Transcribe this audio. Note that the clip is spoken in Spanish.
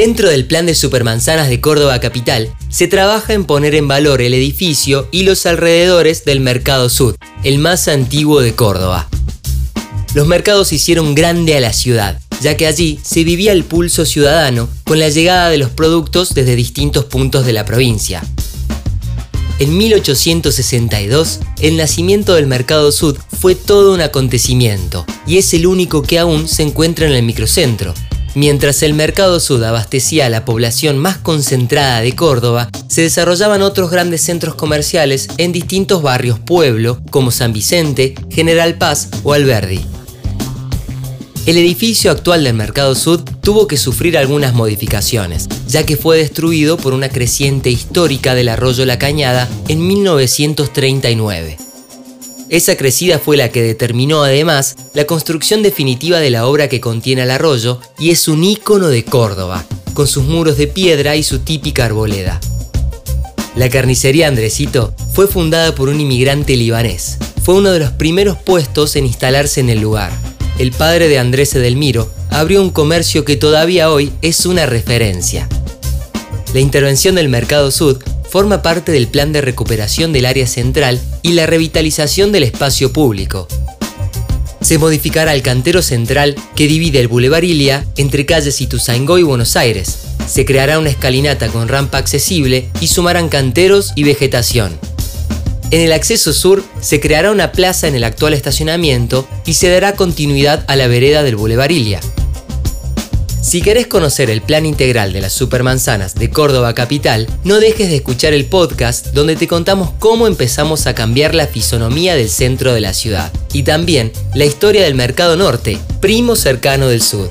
Dentro del plan de supermanzanas de Córdoba Capital, se trabaja en poner en valor el edificio y los alrededores del Mercado Sud, el más antiguo de Córdoba. Los mercados hicieron grande a la ciudad, ya que allí se vivía el pulso ciudadano con la llegada de los productos desde distintos puntos de la provincia. En 1862, el nacimiento del Mercado Sud fue todo un acontecimiento y es el único que aún se encuentra en el microcentro, Mientras el Mercado Sud abastecía a la población más concentrada de Córdoba, se desarrollaban otros grandes centros comerciales en distintos barrios pueblo, como San Vicente, General Paz o Alberdi. El edificio actual del Mercado Sud tuvo que sufrir algunas modificaciones, ya que fue destruido por una creciente histórica del arroyo La Cañada en 1939. Esa crecida fue la que determinó además la construcción definitiva de la obra que contiene el arroyo y es un ícono de Córdoba, con sus muros de piedra y su típica arboleda. La carnicería Andresito fue fundada por un inmigrante libanés. Fue uno de los primeros puestos en instalarse en el lugar. El padre de Andrés Edelmiro abrió un comercio que todavía hoy es una referencia. La intervención del Mercado Sud forma parte del plan de recuperación del área central y la revitalización del espacio público. Se modificará el cantero central que divide el Boulevard Ilia entre calles Ituzaingó y Buenos Aires. Se creará una escalinata con rampa accesible y sumarán canteros y vegetación. En el acceso sur se creará una plaza en el actual estacionamiento y se dará continuidad a la vereda del Boulevard Ilia. Si querés conocer el plan integral de las supermanzanas de Córdoba Capital, no dejes de escuchar el podcast donde te contamos cómo empezamos a cambiar la fisonomía del centro de la ciudad y también la historia del Mercado Norte, primo cercano del sur.